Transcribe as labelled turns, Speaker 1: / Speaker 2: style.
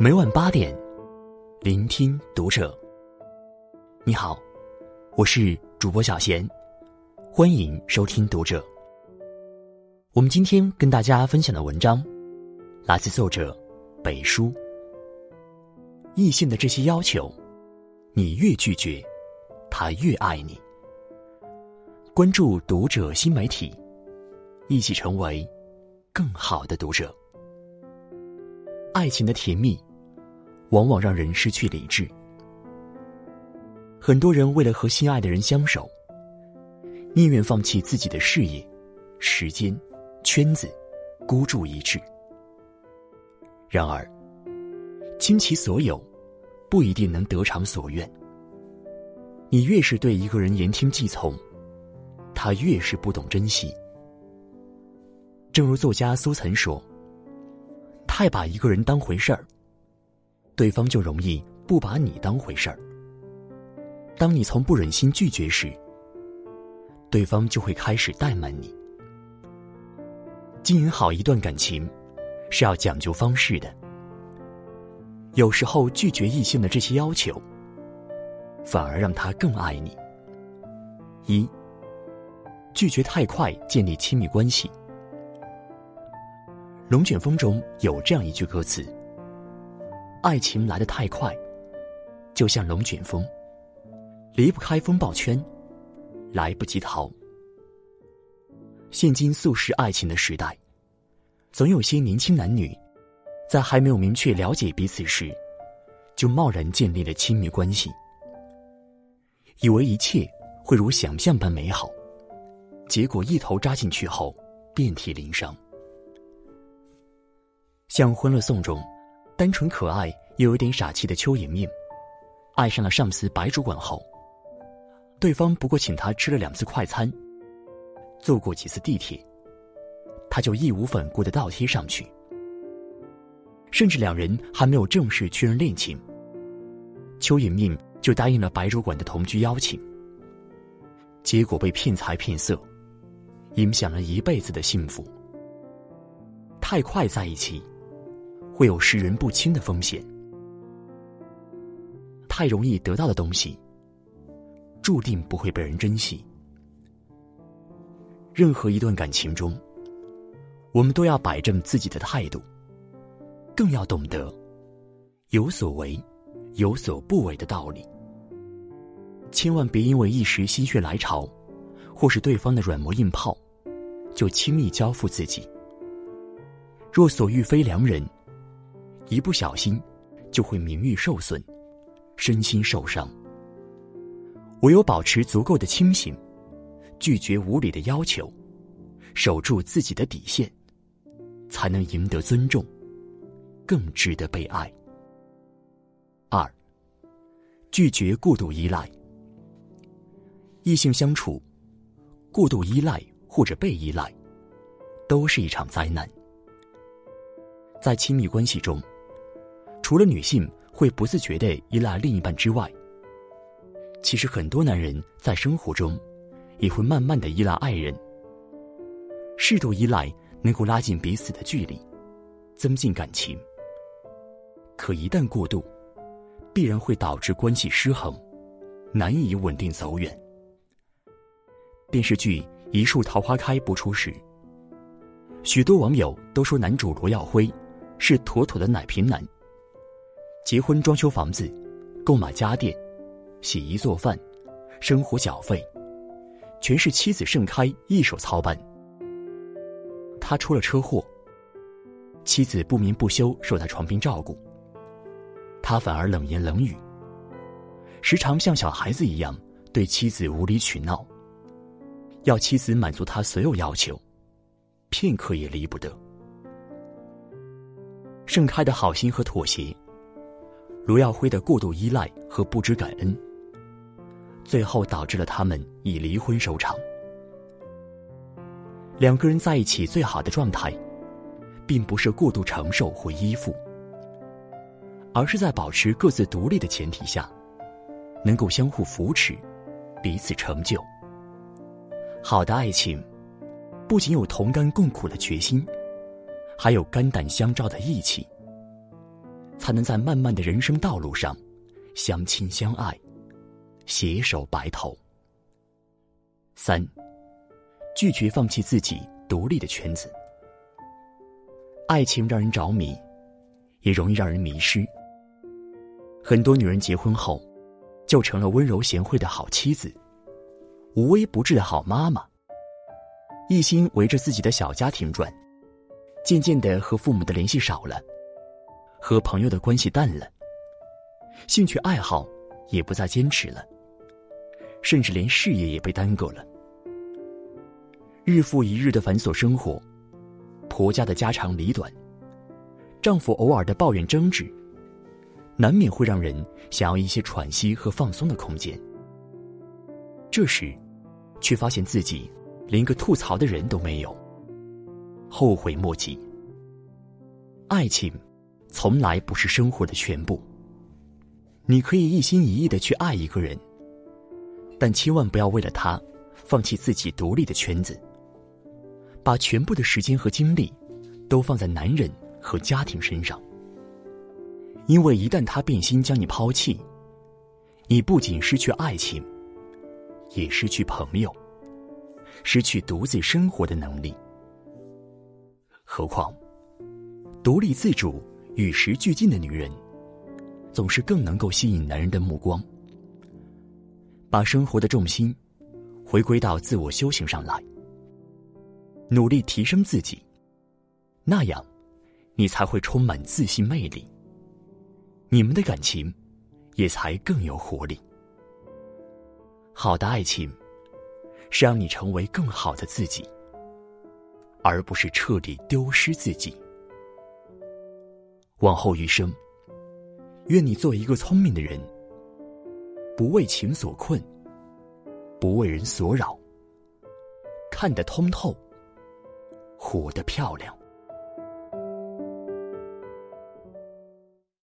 Speaker 1: 每晚八点，聆听读者。你好，我是主播小贤，欢迎收听读者。我们今天跟大家分享的文章，来自作者北叔。异性的这些要求，你越拒绝，他越爱你。关注读者新媒体，一起成为更好的读者。爱情的甜蜜，往往让人失去理智。很多人为了和心爱的人相守，宁愿放弃自己的事业、时间、圈子，孤注一掷。然而，倾其所有，不一定能得偿所愿。你越是对一个人言听计从，他越是不懂珍惜。正如作家苏岑说：“太把一个人当回事儿，对方就容易不把你当回事儿。当你从不忍心拒绝时，对方就会开始怠慢你。经营好一段感情，是要讲究方式的。有时候拒绝异性的这些要求，反而让他更爱你。一。拒绝太快建立亲密关系。《龙卷风》中有这样一句歌词：“爱情来得太快，就像龙卷风，离不开风暴圈，来不及逃。”现今速食爱情的时代，总有些年轻男女，在还没有明确了解彼此时，就贸然建立了亲密关系，以为一切会如想象般美好。结果一头扎进去后，遍体鳞伤。像《欢乐颂》中，单纯可爱又有点傻气的邱莹莹，爱上了上司白主管后，对方不过请他吃了两次快餐，坐过几次地铁，他就义无反顾的倒贴上去。甚至两人还没有正式确认恋情，邱莹莹就答应了白主管的同居邀请，结果被骗财骗色。影响了一辈子的幸福。太快在一起，会有识人不清的风险。太容易得到的东西，注定不会被人珍惜。任何一段感情中，我们都要摆正自己的态度，更要懂得有所为、有所不为的道理。千万别因为一时心血来潮，或是对方的软磨硬泡。就轻易交付自己。若所遇非良人，一不小心就会名誉受损，身心受伤。唯有保持足够的清醒，拒绝无理的要求，守住自己的底线，才能赢得尊重，更值得被爱。二，拒绝过度依赖。异性相处，过度依赖。或者被依赖，都是一场灾难。在亲密关系中，除了女性会不自觉的依赖另一半之外，其实很多男人在生活中也会慢慢的依赖爱人。适度依赖能够拉近彼此的距离，增进感情。可一旦过度，必然会导致关系失衡，难以稳定走远。电视剧。一树桃花开播出时，许多网友都说男主罗耀辉是妥妥的奶瓶男。结婚装修房子，购买家电，洗衣做饭，生活缴费，全是妻子盛开一手操办。他出了车祸，妻子不眠不休受他床边照顾，他反而冷言冷语，时常像小孩子一样对妻子无理取闹。要妻子满足他所有要求，片刻也离不得。盛开的好心和妥协，卢耀辉的过度依赖和不知感恩，最后导致了他们以离婚收场。两个人在一起最好的状态，并不是过度承受或依附，而是在保持各自独立的前提下，能够相互扶持，彼此成就。好的爱情，不仅有同甘共苦的决心，还有肝胆相照的义气，才能在漫漫的人生道路上相亲相爱，携手白头。三，拒绝放弃自己独立的圈子。爱情让人着迷，也容易让人迷失。很多女人结婚后，就成了温柔贤惠的好妻子，无微不至的好妈妈。一心围着自己的小家庭转，渐渐的和父母的联系少了。和朋友的关系淡了，兴趣爱好也不再坚持了，甚至连事业也被耽搁了。日复一日的繁琐生活，婆家的家长里短，丈夫偶尔的抱怨争执，难免会让人想要一些喘息和放松的空间。这时，却发现自己连个吐槽的人都没有，后悔莫及。爱情。从来不是生活的全部。你可以一心一意的去爱一个人，但千万不要为了他放弃自己独立的圈子，把全部的时间和精力都放在男人和家庭身上。因为一旦他变心将你抛弃，你不仅失去爱情，也失去朋友，失去独自生活的能力。何况，独立自主。与时俱进的女人，总是更能够吸引男人的目光。把生活的重心回归到自我修行上来，努力提升自己，那样，你才会充满自信魅力。你们的感情也才更有活力。好的爱情，是让你成为更好的自己，而不是彻底丢失自己。往后余生，愿你做一个聪明的人，不为情所困，不为人所扰，看得通透，活得漂亮。